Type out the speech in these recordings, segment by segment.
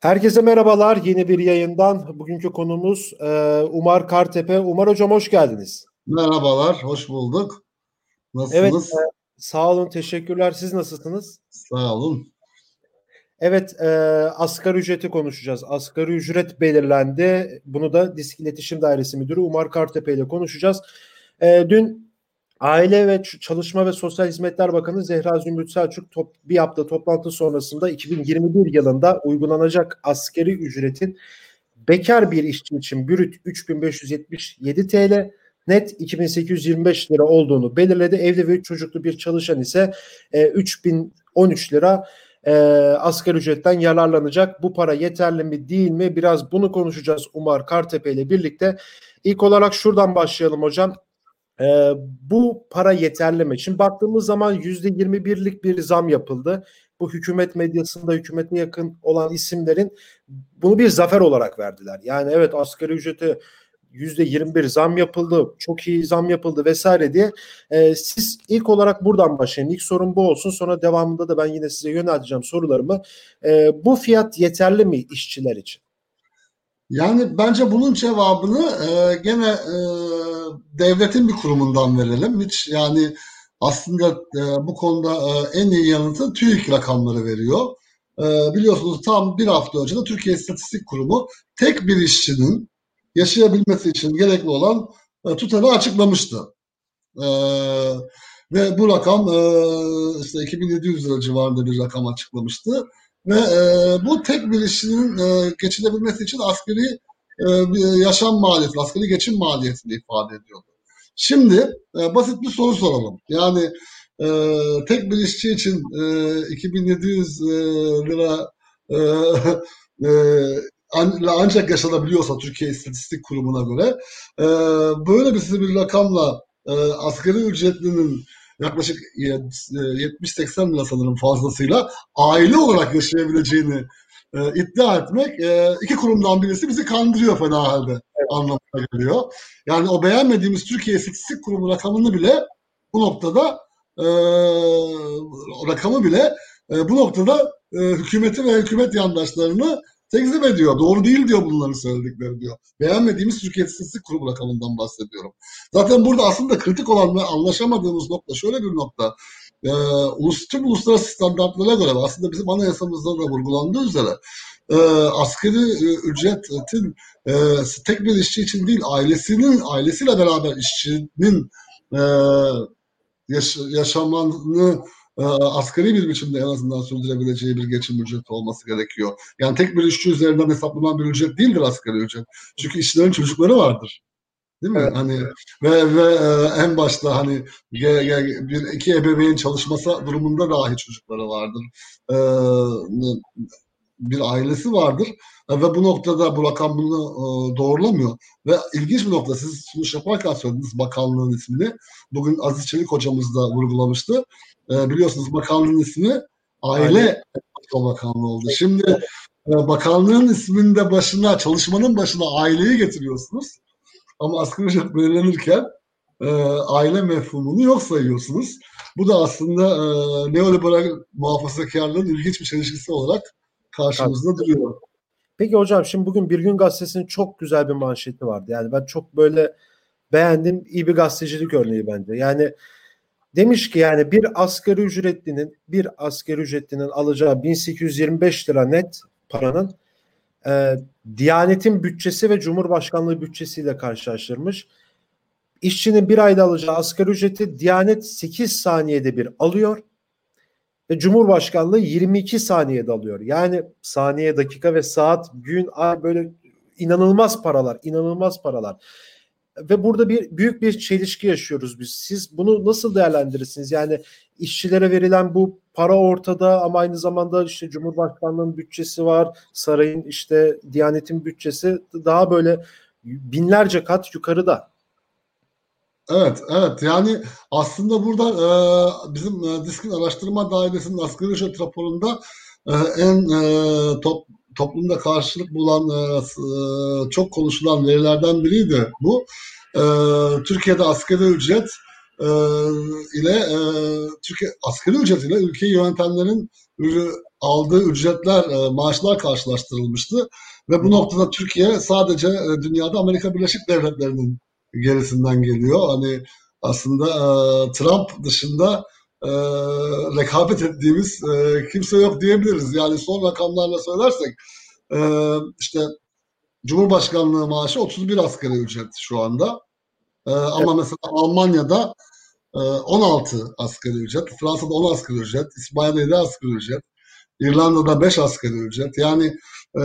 Herkese merhabalar. Yeni bir yayından. Bugünkü konumuz e, Umar Kartepe. Umar Hocam hoş geldiniz. Merhabalar, hoş bulduk. Nasılsınız? Evet, e, sağ olun, teşekkürler. Siz nasılsınız? Sağ olun. Evet, e, asgari ücreti konuşacağız. Asgari ücret belirlendi. Bunu da Disk İletişim Dairesi Müdürü Umar Kartepe ile konuşacağız. E, dün Aile ve Çalışma ve Sosyal Hizmetler Bakanı Zehra Zümrüt Selçuk top, bir yaptığı toplantı sonrasında 2021 yılında uygulanacak askeri ücretin bekar bir işçi için bürüt 3577 TL, net 2825 lira olduğunu belirledi. Evli ve çocuklu bir çalışan ise e, 3013 lira e, asgari ücretten yararlanacak. Bu para yeterli mi değil mi? Biraz bunu konuşacağız Umar Kartepe ile birlikte. İlk olarak şuradan başlayalım hocam. E, bu para yeterli mi? Şimdi baktığımız zaman yüzde yirmi birlik bir zam yapıldı. Bu hükümet medyasında hükümete yakın olan isimlerin bunu bir zafer olarak verdiler. Yani evet asgari ücreti yüzde yirmi bir zam yapıldı, çok iyi zam yapıldı vesaire diye. E, siz ilk olarak buradan başlayın. İlk sorun bu olsun. Sonra devamında da ben yine size yönelteceğim sorularımı. E, bu fiyat yeterli mi işçiler için? Yani bence bunun cevabını e, gene e, devletin bir kurumundan verelim. Hiç yani aslında e, bu konuda e, en iyi yanıtı TÜİK rakamları veriyor. E, biliyorsunuz tam bir hafta önce de Türkiye İstatistik Kurumu tek bir işçinin yaşayabilmesi için gerekli olan e, tutarı açıklamıştı. E, ve bu rakam e, işte 2700 lira civarında bir rakam açıklamıştı. Ve e, bu tek bir işçinin e, geçinebilmesi için askeri e, yaşam maliyeti, askeri geçim maliyetini ifade ediyordu. Şimdi e, basit bir soru soralım. Yani e, tek bir işçi için e, 2700 e, lira e, e, ancak yaşanabiliyorsa Türkiye İstatistik Kurumu'na göre e, böyle bir, bir rakamla e, asgari ücretlinin yaklaşık 70-80 lira sanırım fazlasıyla aile olarak yaşayabileceğini e, iddia etmek e, iki kurumdan birisi bizi kandırıyor fena halde evet. anlamına geliyor. Yani o beğenmediğimiz Türkiye İstatistik Kurumu rakamını bile bu noktada e, rakamı bile e, bu noktada e, hükümeti ve hükümet yandaşlarını tekzip ediyor. Doğru değil diyor bunların söyledikleri diyor. Beğenmediğimiz Türkiye İstatistik Kurumu rakamından bahsediyorum. Zaten burada aslında kritik olan ve anlaşamadığımız nokta şöyle bir nokta. Ee, ulus, tüm uluslararası standartlara göre aslında bizim anayasamızda da vurgulandığı üzere e, askeri e, ücretin e, tek bir işçi için değil ailesinin ailesiyle beraber işçinin e, yaş, yaşamanı e, asgari bir biçimde en azından sürdürebileceği bir geçim ücreti olması gerekiyor. Yani tek bir işçi üzerinden hesaplanan bir ücret değildir asgari ücret. Çünkü işçilerin çocukları vardır. Değil mi? Evet. Hani ve ve e, en başta hani ge, ge, bir iki ebeveyn çalışması durumunda dahi çocukları vardır. E, bir ailesi vardır e, ve bu noktada bu rakam bunu e, doğrulamıyor. Ve ilginç bir nokta siz sunuş yaparken söylediniz bakanlığın ismini. Bugün Aziz Çelik hocamız da vurgulamıştı. E, biliyorsunuz bakanlığın ismi Aile Bakanlığı oldu. Şimdi e, bakanlığın isminde başına, çalışmanın başına aileyi getiriyorsunuz. Ama asgari ücret belirlenirken e, aile mefhumunu yok sayıyorsunuz. Bu da aslında e, neoliberal muhafazakarlığın ilginç bir çelişkisi olarak karşımızda evet. duruyor. Peki hocam şimdi bugün Bir Gün Gazetesi'nin çok güzel bir manşeti vardı. Yani ben çok böyle beğendim. iyi bir gazetecilik örneği bence. Yani demiş ki yani bir asgari ücretlinin bir asgari ücretlinin alacağı 1825 lira net paranın e, Diyanet'in bütçesi ve Cumhurbaşkanlığı bütçesiyle karşılaştırmış. İşçinin bir ayda alacağı asgari ücreti Diyanet 8 saniyede bir alıyor ve Cumhurbaşkanlığı 22 saniyede alıyor. Yani saniye, dakika ve saat, gün, ay böyle inanılmaz paralar, inanılmaz paralar. Ve burada bir büyük bir çelişki yaşıyoruz biz. Siz bunu nasıl değerlendirirsiniz? Yani işçilere verilen bu para ortada ama aynı zamanda işte Cumhurbaşkanlığının bütçesi var, sarayın işte Diyanet'in bütçesi daha böyle binlerce kat yukarıda. Evet, evet. Yani aslında burada e, bizim e, Disk'in araştırma dairesinin asgari ücret raporunda e, en e, top, toplumda karşılık bulan e, e, çok konuşulan verilerden biriydi bu. E, Türkiye'de asgari ücret e, ile e, Türkiye asgari ücret ile ülkeyi yönetenlerin aldığı ücretler, e, maaşlar karşılaştırılmıştı. Ve bu noktada Türkiye sadece e, dünyada Amerika Birleşik Devletleri'nin gerisinden geliyor. Hani aslında e, Trump dışında e, rekabet ettiğimiz e, kimse yok diyebiliriz. Yani son rakamlarla söylersek e, işte Cumhurbaşkanlığı maaşı 31 asgari ücret şu anda. E, ama mesela Almanya'da 16 asgari ücret, Fransa'da 10 asgari ücret, İspanya'da 7 asgari ücret, İrlanda'da 5 asgari ücret. Yani e,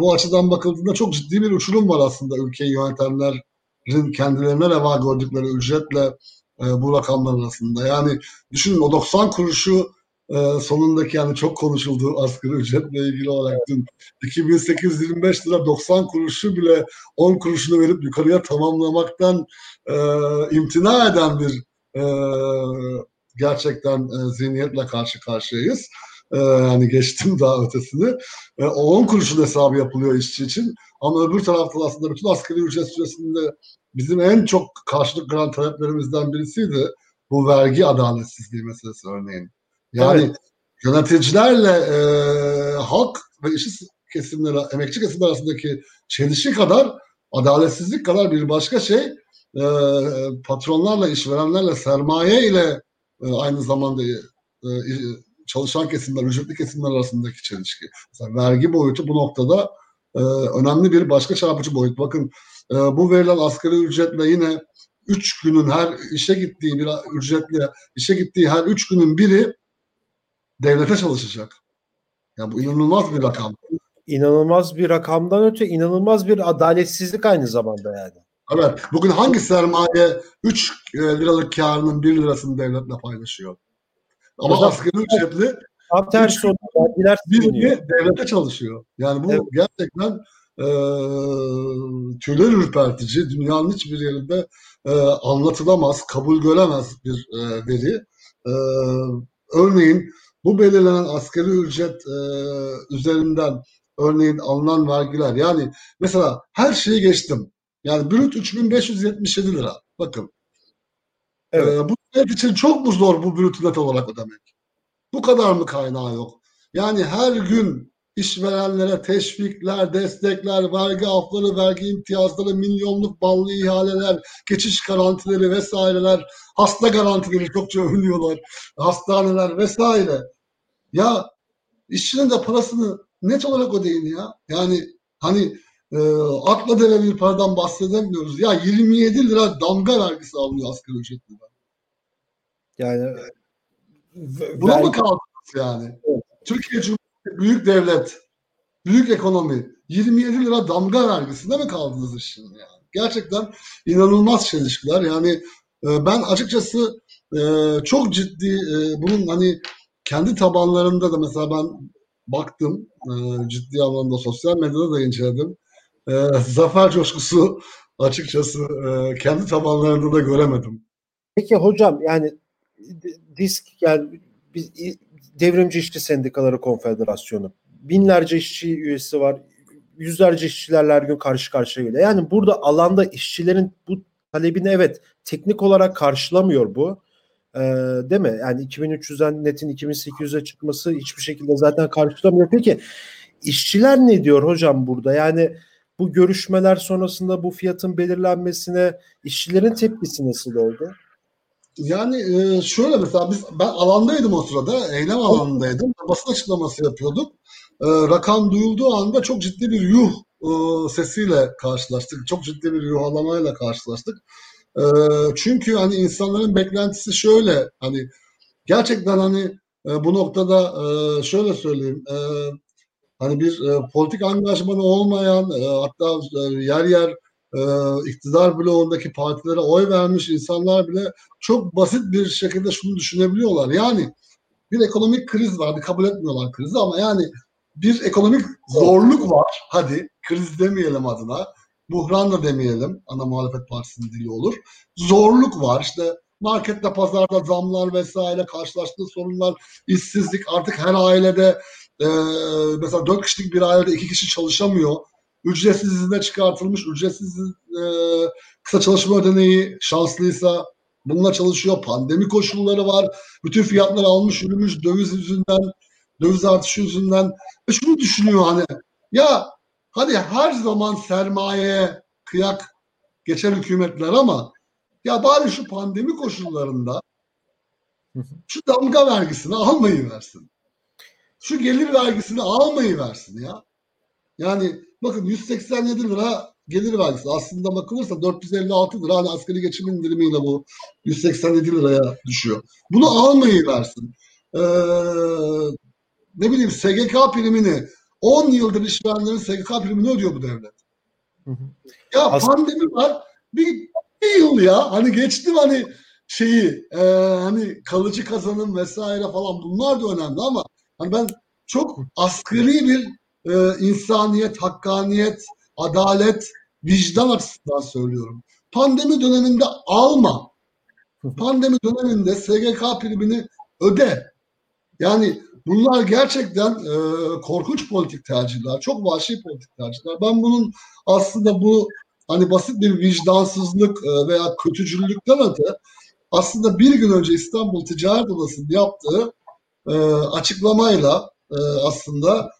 bu açıdan bakıldığında çok ciddi bir uçurum var aslında ülkeyi yönetenlerin kendilerine reva gördükleri ücretle e, bu rakamlar arasında. Yani düşünün o 90 kuruşu e, sonundaki yani çok konuşulduğu asgari ücretle ilgili olarak dün 2825 lira 90 kuruşu bile 10 kuruşunu verip yukarıya tamamlamaktan e, imtina eden bir e, gerçekten e, zihniyetle karşı karşıyayız. E, yani geçtim daha ötesini. E, o 10 kuruşun hesabı yapılıyor işçi için. Ama öbür tarafta aslında bütün asgari ücret süresinde bizim en çok karşılık gören taleplerimizden birisiydi bu vergi adaletsizliği meselesi örneğin. Yani evet. yöneticilerle e, halk ve işçi kesimleri, emekçi kesimler arasındaki çelişki kadar adaletsizlik kadar bir başka şey e, patronlarla, işverenlerle, sermaye ile e, aynı zamanda e, çalışan kesimler, ücretli kesimler arasındaki çelişki. Mesela vergi boyutu bu noktada e, önemli bir başka çarpıcı boyut. Bakın e, bu verilen asgari ücretle yine üç günün her işe gittiği bir ücretle işe gittiği her üç günün biri devlete çalışacak. Yani bu inanılmaz bir rakam. İnanılmaz bir rakamdan öte inanılmaz bir adaletsizlik aynı zamanda yani. Evet. Bugün hangi sermaye 3 e, liralık karının 1 lirasını devletle paylaşıyor? Ama Hocam, asgari ücretli tam tersi vergiler bir devlete çalışıyor. Yani bu evet. gerçekten e, tüyler ürpertici, dünyanın hiçbir yerinde e, anlatılamaz, kabul göremez bir e, veri. E, örneğin bu belirlenen asgari ücret e, üzerinden örneğin alınan vergiler yani mesela her şeyi geçtim. Yani brüt 3577 lira. Bakın. Evet. Ee, bu net için çok mu zor bu brüt net olarak ödemek? Bu kadar mı kaynağı yok? Yani her gün işverenlere teşvikler, destekler, vergi afları, vergi imtiyazları, milyonluk ballı ihaleler, geçiş garantileri vesaireler, hasta garantileri çokça övülüyorlar, hastaneler vesaire. Ya işçinin de parasını net olarak ödeyin ya. Yani hani e, akla denen bir paradan bahsedemiyoruz. Ya 27 lira damga vergisi alınıyor asgari ücretliden. Yani Buna vergi... mı kaldınız yani? Evet. Türkiye Cumhuriyeti büyük devlet, büyük ekonomi 27 lira damga vergisinde mi kaldınız işin yani? Gerçekten inanılmaz çelişkiler. Yani e, ben açıkçası e, çok ciddi e, bunun hani kendi tabanlarında da mesela ben baktım ciddi anlamda sosyal medyada da inceledim zafer coşkusu açıkçası kendi tabanlarında da göremedim. Peki hocam yani disk yani biz Devrimci İşçi Sendikaları Konfederasyonu binlerce işçi üyesi var. Yüzlerce işçilerle her gün karşı karşıya geliyor. Yani burada alanda işçilerin bu talebini evet teknik olarak karşılamıyor bu. Ee, değil mi? Yani 2300'den netin 2800'e çıkması hiçbir şekilde zaten karşılamıyor. Peki işçiler ne diyor hocam burada? Yani bu görüşmeler sonrasında bu fiyatın belirlenmesine işçilerin tepkisi nasıl oldu? Yani e, şöyle mesela biz ben alandaydım o sırada, eylem alanındaydım. Basın açıklaması yapıyorduk. E, rakam duyulduğu anda çok ciddi bir yuh e, sesiyle karşılaştık. Çok ciddi bir yuhalamayla karşılaştık. çünkü hani insanların beklentisi şöyle hani gerçekten hani bu noktada şöyle söyleyeyim hani bir e, politik angajmanı olmayan e, hatta e, yer yer e, iktidar bloğundaki partilere oy vermiş insanlar bile çok basit bir şekilde şunu düşünebiliyorlar. Yani bir ekonomik kriz var. Kabul etmiyorlar krizi ama yani bir ekonomik zorluk var. Hadi kriz demeyelim adına. Buhran da demeyelim. Ana muhalefet partisinin dili olur. Zorluk var. İşte markette, pazarda zamlar vesaire, karşılaştığı sorunlar, işsizlik artık her ailede e, mesela dört kişilik bir ailede iki kişi çalışamıyor. Ücretsiz izine çıkartılmış, ücretsiz e, kısa çalışma ödeneği şanslıysa bununla çalışıyor. Pandemi koşulları var. Bütün fiyatlar almış yürümüş döviz yüzünden. döviz artışı yüzünden ve şunu düşünüyor hani ya hadi her zaman sermayeye kıyak geçen hükümetler ama ya bari şu pandemi koşullarında şu damga vergisini almayı versin. Şu gelir vergisini almayı versin ya. Yani bakın 187 lira gelir vergisi. Aslında bakılırsa 456 lira hani asgari geçim indirimiyle bu 187 liraya düşüyor. Bunu almayı versin. Ee, ne bileyim SGK primini 10 yıldır işverenlerin SGK primini ödüyor bu devlet. Ya As- pandemi var. Bir, bir yıl ya. Hani geçtim hani şeyi e, hani kalıcı kazanım vesaire falan bunlar da önemli ama hani ben çok asgari bir e, insaniyet, hakkaniyet, adalet, vicdan açısından söylüyorum. Pandemi döneminde alma. Pandemi döneminde SGK primini öde. Yani bunlar gerçekten e, korkunç politik tercihler. Çok vahşi politik tercihler. Ben bunun aslında bu hani basit bir vicdansızlık e, veya kötücüllükten öte aslında bir gün önce İstanbul Ticaret Odası'nın yaptığı e, açıklamayla e, aslında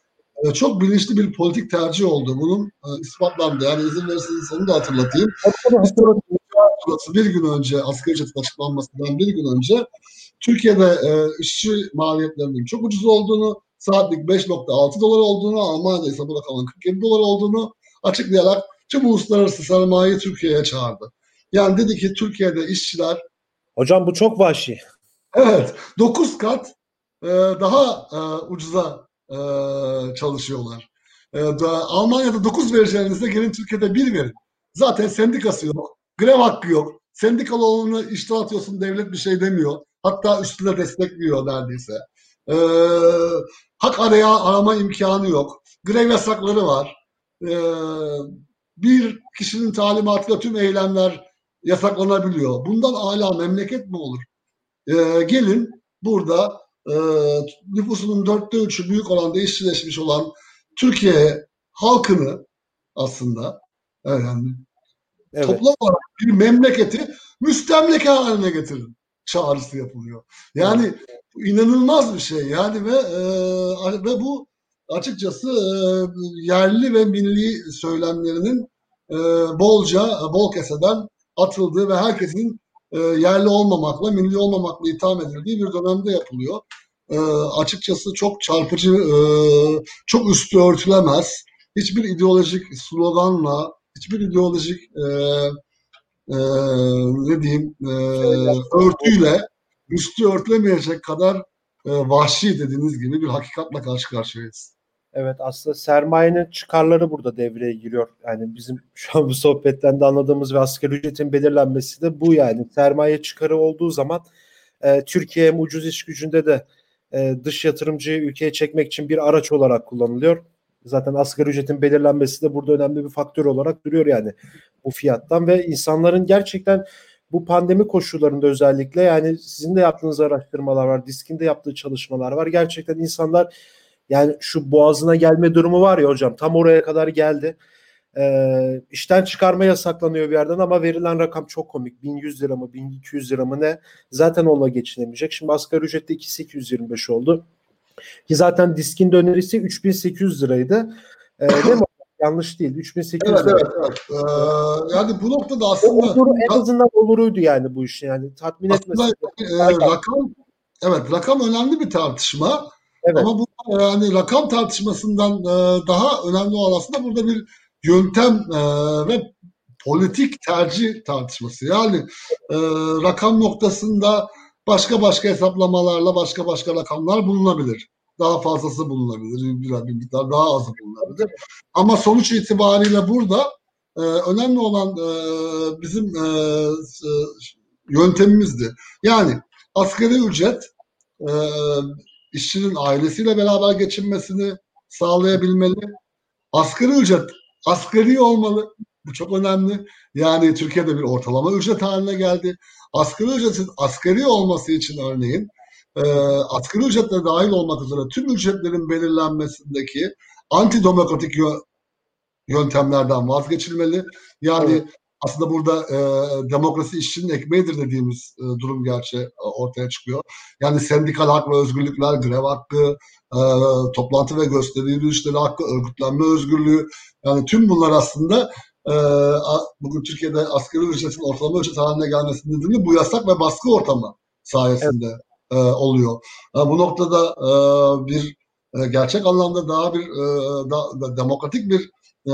çok bilinçli bir politik tercih oldu. Bunun e, ispatlandı. Yani izin verirseniz onu da hatırlatayım. Bir gün önce asgari ücretin açıklanmasından bir gün önce Türkiye'de e, işçi maliyetlerinin çok ucuz olduğunu, saatlik 5.6 dolar olduğunu, Almanya'da ise bu rakamın 47 dolar olduğunu açıklayarak tüm uluslararası sermayeyi Türkiye'ye çağırdı. Yani dedi ki Türkiye'de işçiler Hocam bu çok vahşi. Evet. 9 kat e, daha e, ucuza e, çalışıyorlar. E, da, Almanya'da 9 vereceğinizde gelin Türkiye'de 1 verin. Zaten sendikası yok. Grev hakkı yok. Sendikalı olanı işte atıyorsun devlet bir şey demiyor. Hatta üstüne destekliyor neredeyse. E, hak araya arama imkanı yok. Grev yasakları var. E, bir kişinin talimatıyla tüm eylemler yasaklanabiliyor. Bundan hala memleket mi olur? E, gelin burada e, nüfusunun dörtte üçü büyük oranda işçileşmiş olan Türkiye halkını aslında yani evet. toplam olarak bir memleketi müstemleke haline getirin çağrısı yapılıyor. Yani inanılmaz bir şey yani ve e, ve bu açıkçası e, yerli ve milli söylemlerinin e, bolca bol keseden atıldığı ve herkesin e, yerli olmamakla, milli olmamakla itham edildiği bir dönemde yapılıyor. E, açıkçası çok çarpıcı, e, çok üstü örtülemez. Hiçbir ideolojik sloganla, hiçbir ideolojik e, e, ne diyeyim e, örtüyle üstü örtülemeyecek kadar e, vahşi dediğiniz gibi bir hakikatla karşı karşıyayız. Evet aslında sermayenin çıkarları burada devreye giriyor. Yani bizim şu an bu sohbetten de anladığımız ve asgari ücretin belirlenmesi de bu yani. Sermaye çıkarı olduğu zaman e, Türkiye hem ucuz iş gücünde de e, dış yatırımcıyı ülkeye çekmek için bir araç olarak kullanılıyor. Zaten asgari ücretin belirlenmesi de burada önemli bir faktör olarak duruyor yani bu fiyattan ve insanların gerçekten bu pandemi koşullarında özellikle yani sizin de yaptığınız araştırmalar var, Disk'in de yaptığı çalışmalar var. Gerçekten insanlar yani şu boğazına gelme durumu var ya hocam tam oraya kadar geldi. Ee, işten çıkarma yasaklanıyor bir yerden ama verilen rakam çok komik. 1100 lira mı 1200 lira mı ne? Zaten onunla geçinemeyecek. Şimdi asgari ücrette 2825 oldu. Ki zaten diskin önerisi 3800 liraydı. Ee, değil mi? Yanlış değil. 3800 evet, lira. Evet, evet. Ee, yani bu noktada aslında... Oluru, en azından oluruydu yani bu iş yani. Tatmin etmesi. E, rakam, evet rakam önemli bir tartışma. Evet. Ama bu yani rakam tartışmasından e, daha önemli olan aslında burada bir yöntem e, ve politik tercih tartışması. Yani e, rakam noktasında başka başka hesaplamalarla başka başka rakamlar bulunabilir. Daha fazlası bulunabilir, bir miktar daha azı bulunabilir. Ama sonuç itibariyle burada e, önemli olan e, bizim e, e, yöntemimizdi. Yani asgari ücret e, işçinin ailesiyle beraber geçinmesini sağlayabilmeli. Asgari ücret asgari olmalı. Bu çok önemli. Yani Türkiye'de bir ortalama ücret haline geldi. Asgari ücretin asgari olması için örneğin e, asgari ücretle dahil olmak üzere tüm ücretlerin belirlenmesindeki antidemokratik yöntemlerden vazgeçilmeli. Yani evet. Aslında burada e, demokrasi işçinin ekmeğidir dediğimiz e, durum gerçi e, ortaya çıkıyor. Yani sendikal hak ve özgürlükler, grev hakkı, e, toplantı ve gösteri yürüyüşleri hakkı, örgütlenme özgürlüğü yani tüm bunlar aslında e, bugün Türkiye'de asgari ücretin ortalama ücret haline gelmesinin nedeni bu yasak ve baskı ortamı sayesinde evet. e, oluyor. E, bu noktada e, bir e, gerçek anlamda daha bir e, da, da, demokratik bir e,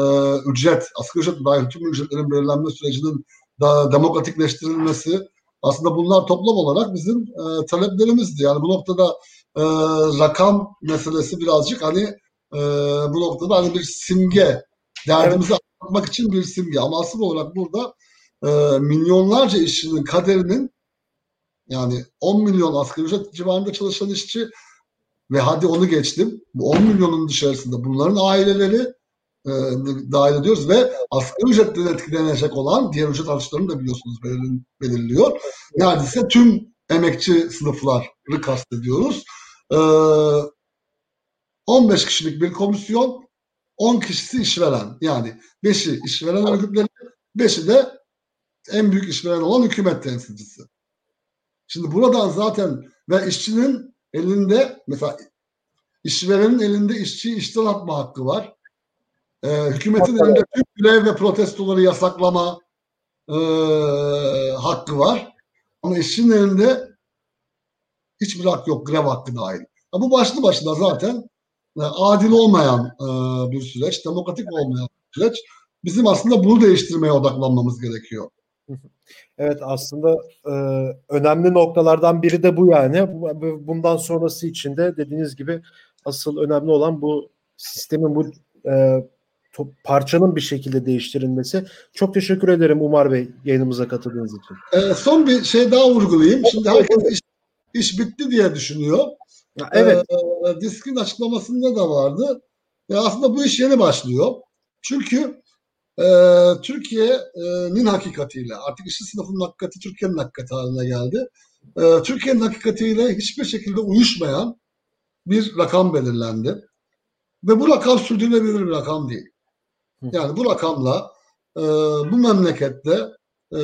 ücret, asgari ücret dahil tüm ücretlerin belirlenme sürecinin daha demokratikleştirilmesi aslında bunlar toplam olarak bizim e, taleplerimizdi. Yani bu noktada e, rakam meselesi birazcık hani e, bu noktada hani bir simge derdimizi evet. anlatmak için bir simge ama asıl olarak burada e, milyonlarca işçinin kaderinin yani 10 milyon asgari ücret civarında çalışan işçi ve hadi onu geçtim. Bu 10 milyonun dışarısında bunların aileleri dahil ediyoruz ve asgari ücretten etkilenecek olan diğer ücret artışlarını da biliyorsunuz belir, belirliyor. Neredeyse tüm emekçi sınıfları kastediyoruz. E, 15 kişilik bir komisyon 10 kişisi işveren. Yani 5'i işveren örgütleri, 5'i de en büyük işveren olan hükümet temsilcisi. Şimdi buradan zaten ve işçinin elinde mesela işverenin elinde işçi işten atma hakkı var. Ee, hükümetin elinde tüm grev ve protestoları yasaklama e, hakkı var. Ama işçinin elinde hiçbir hak yok grev hakkı dahil. Ya bu başlı başına zaten e, adil olmayan e, bir süreç, demokratik olmayan bir süreç. Bizim aslında bunu değiştirmeye odaklanmamız gerekiyor. Evet aslında e, önemli noktalardan biri de bu yani. Bundan sonrası için de dediğiniz gibi asıl önemli olan bu sistemin bu e, parçanın bir şekilde değiştirilmesi. Çok teşekkür ederim Umar Bey yayınımıza katıldığınız için. E, son bir şey daha vurgulayayım. Şimdi herkes iş, iş bitti diye düşünüyor. Evet. E, diskin açıklamasında da vardı. E, aslında bu iş yeni başlıyor. Çünkü e, Türkiye'nin hakikatiyle artık işçi sınıfının hakikati Türkiye'nin hakikati haline geldi. E, Türkiye'nin hakikatiyle hiçbir şekilde uyuşmayan bir rakam belirlendi. Ve bu rakam sürdürülebilir bir rakam değil. Yani bu rakamla e, bu memlekette e,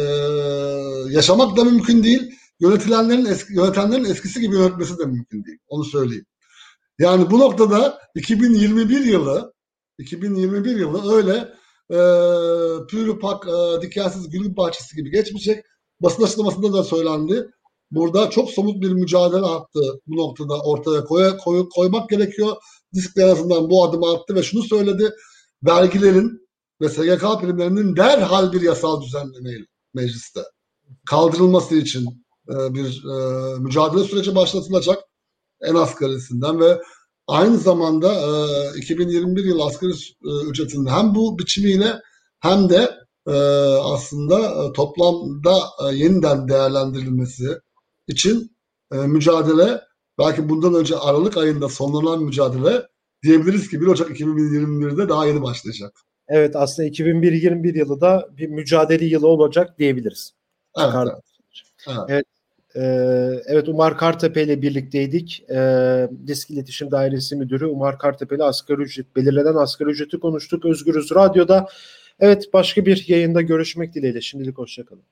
yaşamak da mümkün değil. Yönetilenlerin eski, yönetenlerin eskisi gibi yönetmesi de mümkün değil. Onu söyleyeyim. Yani bu noktada 2021 yılı 2021 yılı öyle e, pürüpak e, dikensiz gül bahçesi gibi geçmeyecek. Basın açıklamasında da söylendi. Burada çok somut bir mücadele attı bu noktada ortaya koy, koy, koymak gerekiyor. Disk en azından bu adımı attı ve şunu söyledi. Vergilerin ve SGK primlerinin derhal bir yasal düzenlemeyle mecliste kaldırılması için e, bir e, mücadele süreci başlatılacak en asgarisinden ve aynı zamanda e, 2021 yıl asgari e, ücretinin hem bu biçimiyle hem de e, aslında e, toplamda e, yeniden değerlendirilmesi için e, mücadele belki bundan önce Aralık ayında sonlanan mücadele diyebiliriz ki 1 Ocak 2021'de daha yeni başlayacak. Evet aslında 2021 yılı da bir mücadele yılı olacak diyebiliriz. Evet. Evet. evet. evet. Ee, evet Umar Kartepe ile birlikteydik. Ee, Disk İletişim Dairesi Müdürü Umar Kartepe ile asgari ücret belirlenen asgari ücreti konuştuk. Özgürüz Radyo'da. Evet başka bir yayında görüşmek dileğiyle. Şimdilik hoşçakalın.